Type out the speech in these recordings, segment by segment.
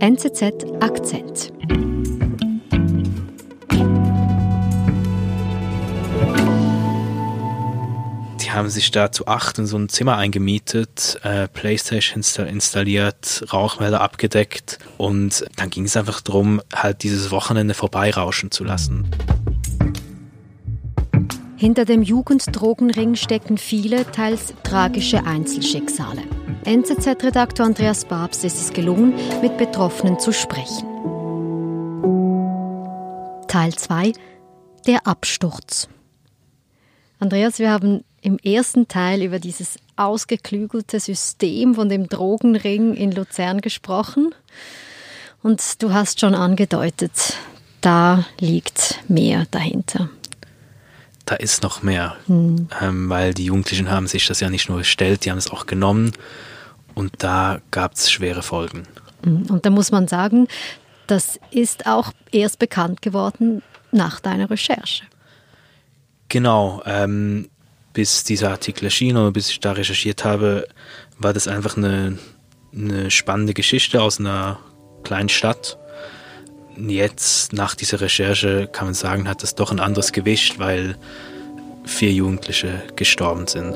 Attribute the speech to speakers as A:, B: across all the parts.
A: NZZ Akzent.
B: Die haben sich da zu acht in so ein Zimmer eingemietet, äh, Playstation installiert, Rauchmelder abgedeckt und dann ging es einfach darum, halt dieses Wochenende vorbeirauschen zu lassen.
A: Hinter dem Jugenddrogenring stecken viele, teils tragische Einzelschicksale. NZZ-Redaktor Andreas Babs ist es gelungen, mit Betroffenen zu sprechen. Teil 2 Der Absturz. Andreas, wir haben im ersten Teil über dieses ausgeklügelte System von dem Drogenring in Luzern gesprochen. Und du hast schon angedeutet, da liegt mehr dahinter
B: da ist noch mehr, mhm. ähm, weil die Jugendlichen haben sich das ja nicht nur gestellt, die haben es auch genommen und da gab es schwere Folgen.
A: Hm. Und da muss man sagen, das ist auch erst bekannt geworden nach deiner Recherche.
B: Genau, ähm, bis dieser Artikel erschien oder bis ich da recherchiert habe, war das einfach eine, eine spannende Geschichte aus einer kleinen Stadt jetzt nach dieser Recherche kann man sagen, hat das doch ein anderes Gewicht, weil vier Jugendliche gestorben sind.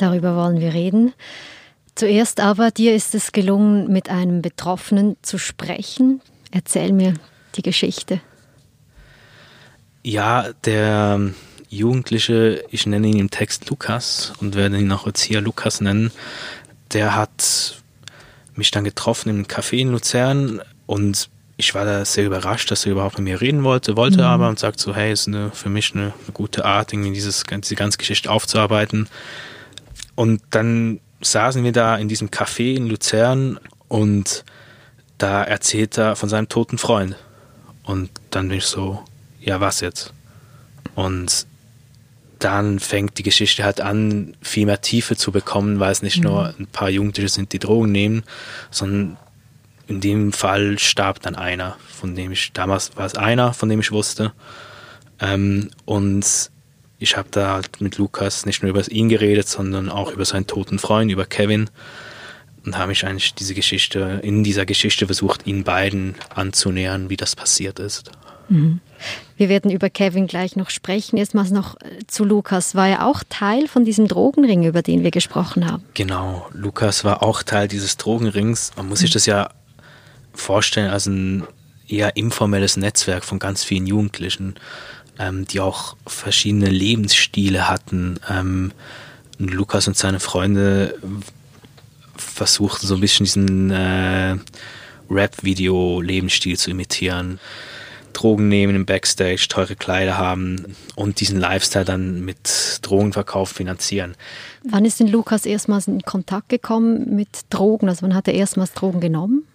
A: Darüber wollen wir reden. Zuerst aber, dir ist es gelungen, mit einem Betroffenen zu sprechen. Erzähl mir die Geschichte.
B: Ja, der Jugendliche, ich nenne ihn im Text Lukas und werde ihn auch jetzt hier Lukas nennen, der hat mich dann getroffen im Café in Luzern und ich war da sehr überrascht, dass er überhaupt mit mir reden wollte, wollte mhm. aber und sagt so, hey, ist eine, für mich eine, eine, gute Art, irgendwie dieses, diese ganze Geschichte aufzuarbeiten. Und dann saßen wir da in diesem Café in Luzern und da erzählt er von seinem toten Freund. Und dann bin ich so, ja, was jetzt? Und dann fängt die Geschichte halt an, viel mehr Tiefe zu bekommen, weil es nicht mhm. nur ein paar Jugendliche sind, die Drogen nehmen, sondern in dem Fall starb dann einer, von dem ich, damals war es einer, von dem ich wusste. Ähm, und ich habe da halt mit Lukas nicht nur über ihn geredet, sondern auch über seinen toten Freund, über Kevin. Und habe mich eigentlich diese Geschichte, in dieser Geschichte versucht, ihnen beiden anzunähern, wie das passiert ist.
A: Mhm. Wir werden über Kevin gleich noch sprechen. Erstmals noch äh, zu Lukas. War er auch Teil von diesem Drogenring, über den wir gesprochen haben?
B: Genau, Lukas war auch Teil dieses Drogenrings. Man muss sich das ja vorstellen als ein eher informelles Netzwerk von ganz vielen Jugendlichen, ähm, die auch verschiedene Lebensstile hatten. Ähm, Lukas und seine Freunde versuchten so ein bisschen diesen äh, Rap-Video-Lebensstil zu imitieren. Drogen nehmen im Backstage, teure Kleider haben und diesen Lifestyle dann mit Drogenverkauf finanzieren.
A: Wann ist denn Lukas erstmals in Kontakt gekommen mit Drogen? Also wann hat er erstmals Drogen genommen?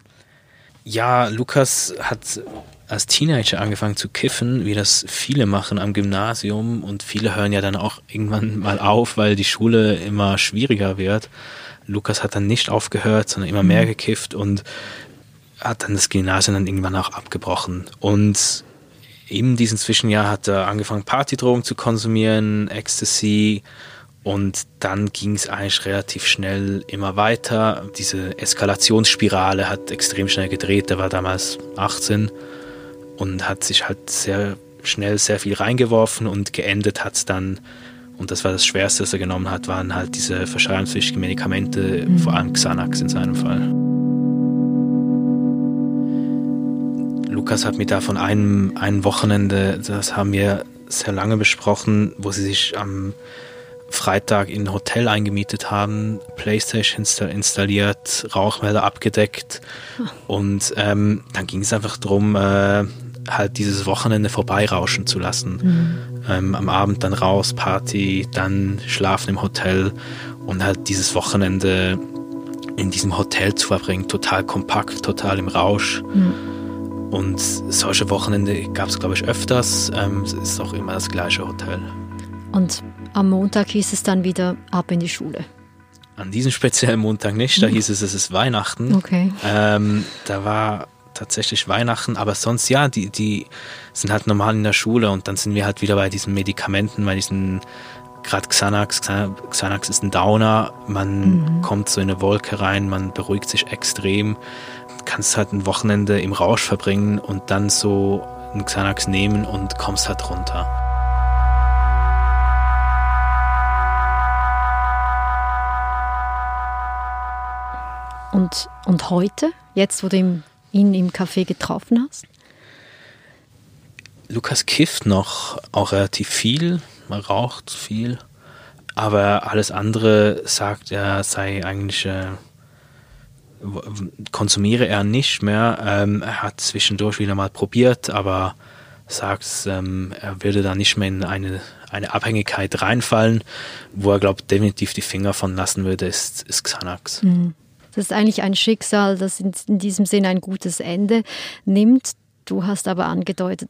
B: Ja, Lukas hat als Teenager angefangen zu kiffen, wie das viele machen am Gymnasium und viele hören ja dann auch irgendwann mal auf, weil die Schule immer schwieriger wird. Lukas hat dann nicht aufgehört, sondern immer mehr mhm. gekifft und hat dann das Gymnasium dann irgendwann auch abgebrochen. Und in diesem Zwischenjahr hat er angefangen, Partydrogen zu konsumieren, Ecstasy. Und dann ging es eigentlich relativ schnell immer weiter. Diese Eskalationsspirale hat extrem schnell gedreht. Er war damals 18 und hat sich halt sehr schnell sehr viel reingeworfen und geendet hat es dann, und das war das Schwerste, was er genommen hat, waren halt diese verschreibungspflichtigen Medikamente, mhm. vor allem Xanax in seinem Fall. Lukas hat mir da von einem, einem Wochenende, das haben wir sehr lange besprochen, wo sie sich am Freitag in ein Hotel eingemietet haben, Playstation installiert, Rauchmelder abgedeckt und ähm, dann ging es einfach darum, äh, halt dieses Wochenende vorbeirauschen zu lassen. Mhm. Ähm, am Abend dann raus, Party, dann schlafen im Hotel und halt dieses Wochenende in diesem Hotel zu verbringen, total kompakt, total im Rausch. Mhm. Und solche Wochenende gab es, glaube ich, öfters. Ähm, es ist auch immer das gleiche Hotel.
A: Und am Montag hieß es dann wieder ab in die Schule.
B: An diesem speziellen Montag nicht, da hieß es, es ist Weihnachten.
A: Okay.
B: Ähm, da war tatsächlich Weihnachten, aber sonst ja, die, die sind halt normal in der Schule und dann sind wir halt wieder bei diesen Medikamenten, bei diesen gerade Xanax, Xanax ist ein Downer, man mhm. kommt so in eine Wolke rein, man beruhigt sich extrem, kannst halt ein Wochenende im Rausch verbringen und dann so einen Xanax nehmen und kommst halt runter.
A: Und, und heute, jetzt wo du ihn im Café getroffen hast?
B: Lukas kifft noch auch relativ viel, man raucht viel, aber alles andere sagt er sei eigentlich äh, konsumiere er nicht mehr. Ähm, er hat zwischendurch wieder mal probiert, aber sagt, ähm, er würde da nicht mehr in eine, eine Abhängigkeit reinfallen. Wo er, glaube definitiv die Finger von lassen würde, ist, ist Xanax.
A: Mhm. Das ist eigentlich ein Schicksal, das in, in diesem Sinn ein gutes Ende nimmt. Du hast aber angedeutet,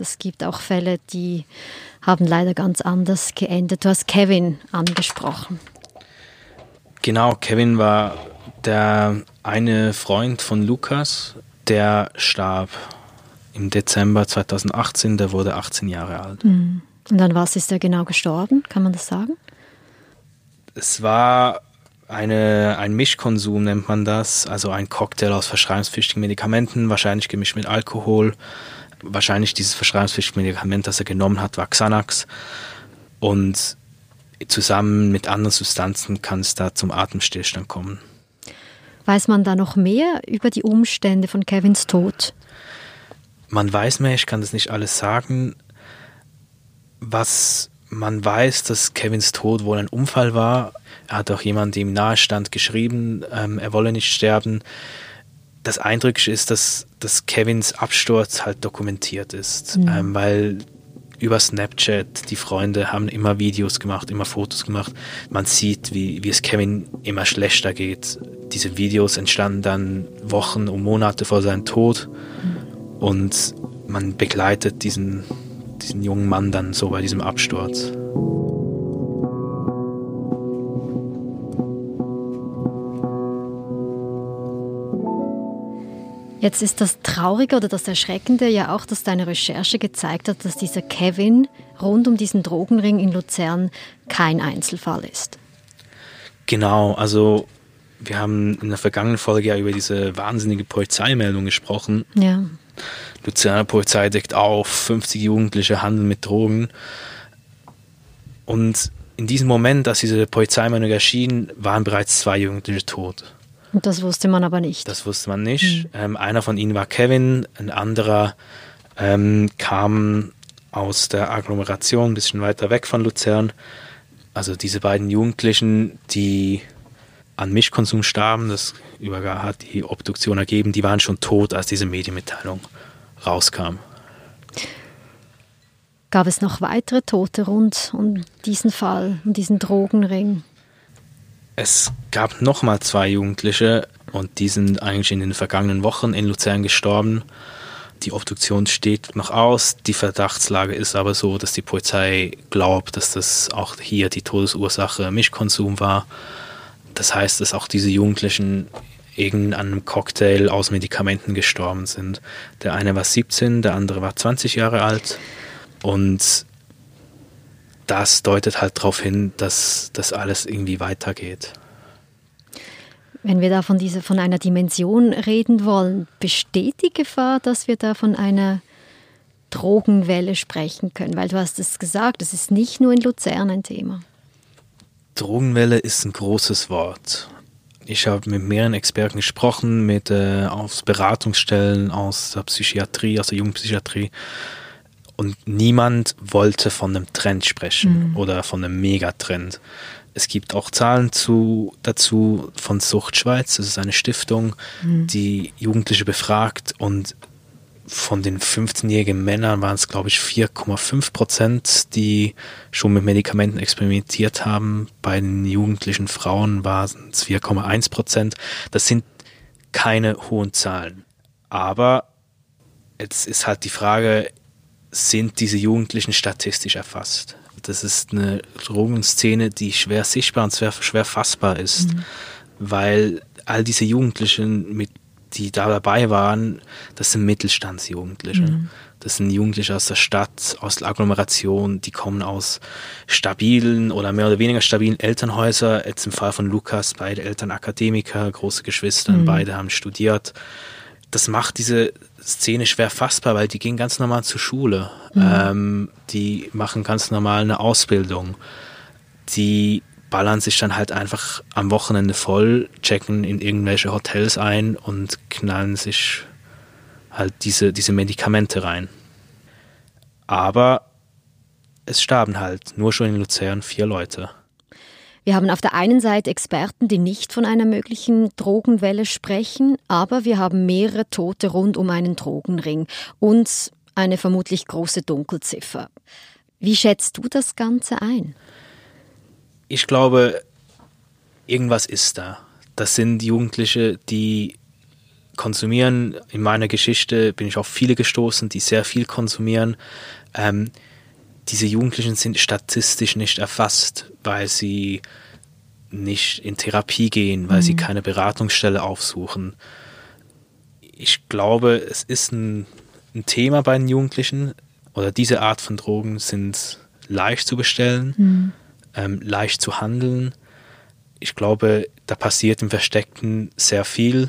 A: es gibt auch Fälle, die haben leider ganz anders geendet. Du hast Kevin angesprochen.
B: Genau, Kevin war der eine Freund von Lukas, der starb im Dezember 2018, der wurde 18 Jahre alt.
A: Mhm. Und an was ist er genau gestorben? Kann man das sagen?
B: Es war eine, ein Mischkonsum, nennt man das, also ein Cocktail aus verschreibungspflichtigen Medikamenten, wahrscheinlich gemischt mit Alkohol. Wahrscheinlich dieses verschreibungspflichtige Medikament, das er genommen hat, war Xanax. Und zusammen mit anderen Substanzen kann es da zum Atemstillstand kommen.
A: Weiß man da noch mehr über die Umstände von Kevins Tod?
B: Man weiß mehr, ich kann das nicht alles sagen. Was man weiß, dass Kevins Tod wohl ein Unfall war. Er hat auch jemand, dem nahestand, geschrieben, ähm, er wolle nicht sterben. Das Eindrückliche ist, dass, dass Kevins Absturz halt dokumentiert ist, mhm. ähm, weil über Snapchat, die Freunde haben immer Videos gemacht, immer Fotos gemacht. Man sieht, wie, wie es Kevin immer schlechter geht. Diese Videos entstanden dann Wochen und Monate vor seinem Tod und man begleitet diesen, diesen jungen Mann dann so bei diesem Absturz.
A: Jetzt ist das Traurige oder das Erschreckende ja auch, dass deine Recherche gezeigt hat, dass dieser Kevin rund um diesen Drogenring in Luzern kein Einzelfall ist.
B: Genau, also wir haben in der vergangenen Folge ja über diese wahnsinnige Polizeimeldung gesprochen.
A: Ja.
B: Luzerner Polizei deckt auf, 50 Jugendliche handeln mit Drogen. Und in diesem Moment, als diese Polizeimeldung erschien, waren bereits zwei Jugendliche tot.
A: Und das wusste man aber nicht.
B: Das wusste man nicht. Mhm. Ähm, einer von ihnen war Kevin, ein anderer ähm, kam aus der Agglomeration, ein bisschen weiter weg von Luzern. Also diese beiden Jugendlichen, die an Mischkonsum starben, das übergar hat die Obduktion ergeben, die waren schon tot, als diese Medienmitteilung rauskam.
A: Gab es noch weitere Tote rund um diesen Fall, um diesen Drogenring?
B: Es gab nochmal zwei Jugendliche und die sind eigentlich in den vergangenen Wochen in Luzern gestorben. Die Obduktion steht noch aus. Die Verdachtslage ist aber so, dass die Polizei glaubt, dass das auch hier die Todesursache Mischkonsum war. Das heißt, dass auch diese Jugendlichen in einem Cocktail aus Medikamenten gestorben sind. Der eine war 17, der andere war 20 Jahre alt. Und das deutet halt darauf hin, dass das alles irgendwie weitergeht.
A: Wenn wir da von, dieser, von einer Dimension reden wollen, besteht die Gefahr, dass wir da von einer Drogenwelle sprechen können? Weil du hast es gesagt, es ist nicht nur in Luzern ein Thema.
B: Drogenwelle ist ein großes Wort. Ich habe mit mehreren Experten gesprochen, mit äh, aus Beratungsstellen, aus der Psychiatrie, aus der Jugendpsychiatrie. Und niemand wollte von einem Trend sprechen mhm. oder von einem Megatrend. Es gibt auch Zahlen zu, dazu von Sucht Schweiz. Das ist eine Stiftung, mhm. die Jugendliche befragt und von den 15-jährigen Männern waren es, glaube ich, 4,5 Prozent, die schon mit Medikamenten experimentiert haben. Bei den jugendlichen Frauen waren es 4,1 Prozent. Das sind keine hohen Zahlen. Aber jetzt ist halt die Frage, sind diese Jugendlichen statistisch erfasst. Das ist eine Drogenszene, die schwer sichtbar und schwer, schwer fassbar ist, mhm. weil all diese Jugendlichen mit die da dabei waren, das sind Mittelstandsjugendliche. Mhm. Das sind Jugendliche aus der Stadt, aus der Agglomeration, die kommen aus stabilen oder mehr oder weniger stabilen Elternhäusern. Jetzt im Fall von Lukas, beide Eltern Akademiker, große Geschwister, mhm. beide haben studiert. Das macht diese Szene schwer fassbar, weil die gehen ganz normal zur Schule. Mhm. Ähm, die machen ganz normal eine Ausbildung. Die ballern sich dann halt einfach am Wochenende voll, checken in irgendwelche Hotels ein und knallen sich halt diese, diese Medikamente rein. Aber es starben halt nur schon in Luzern vier Leute.
A: Wir haben auf der einen Seite Experten, die nicht von einer möglichen Drogenwelle sprechen, aber wir haben mehrere Tote rund um einen Drogenring und eine vermutlich große Dunkelziffer. Wie schätzt du das Ganze ein?
B: Ich glaube, irgendwas ist da. Das sind Jugendliche, die konsumieren. In meiner Geschichte bin ich auf viele gestoßen, die sehr viel konsumieren. Ähm, diese Jugendlichen sind statistisch nicht erfasst, weil sie nicht in Therapie gehen, weil mhm. sie keine Beratungsstelle aufsuchen. Ich glaube, es ist ein, ein, Thema bei den Jugendlichen oder diese Art von Drogen sind leicht zu bestellen, mhm. Ähm, leicht zu handeln. Ich glaube, da passiert im Versteckten sehr viel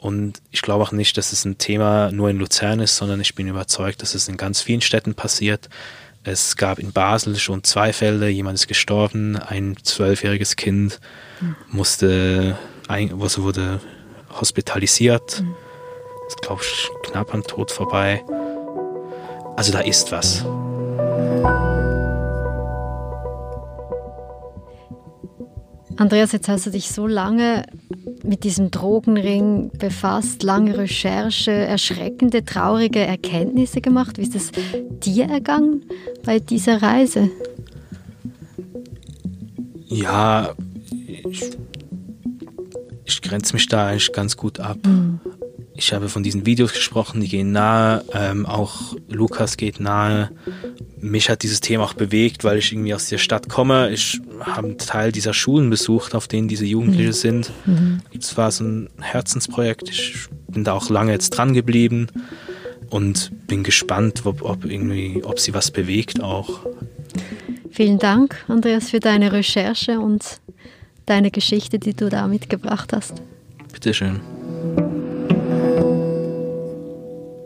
B: und ich glaube auch nicht, dass es ein Thema nur in Luzern ist, sondern ich bin überzeugt, dass es in ganz vielen Städten passiert. Es gab in Basel schon zwei Fälle, jemand ist gestorben, ein zwölfjähriges Kind musste, also wurde hospitalisiert, ist glaube ich knapp am Tod vorbei. Also da ist was.
A: Andreas, jetzt hast du dich so lange mit diesem Drogenring befasst, lange Recherche, erschreckende, traurige Erkenntnisse gemacht. Wie ist es dir ergangen bei dieser Reise?
B: Ja, ich, ich grenze mich da eigentlich ganz gut ab. Mhm. Ich habe von diesen Videos gesprochen, die gehen nahe, ähm, auch Lukas geht nahe mich hat dieses Thema auch bewegt, weil ich irgendwie aus der Stadt komme. Ich habe einen Teil dieser Schulen besucht, auf denen diese Jugendliche mhm. sind. Mhm. Es war so ein Herzensprojekt. Ich bin da auch lange jetzt dran geblieben und bin gespannt, ob, ob, irgendwie, ob sie was bewegt auch.
A: Vielen Dank, Andreas, für deine Recherche und deine Geschichte, die du da mitgebracht hast.
B: Bitteschön.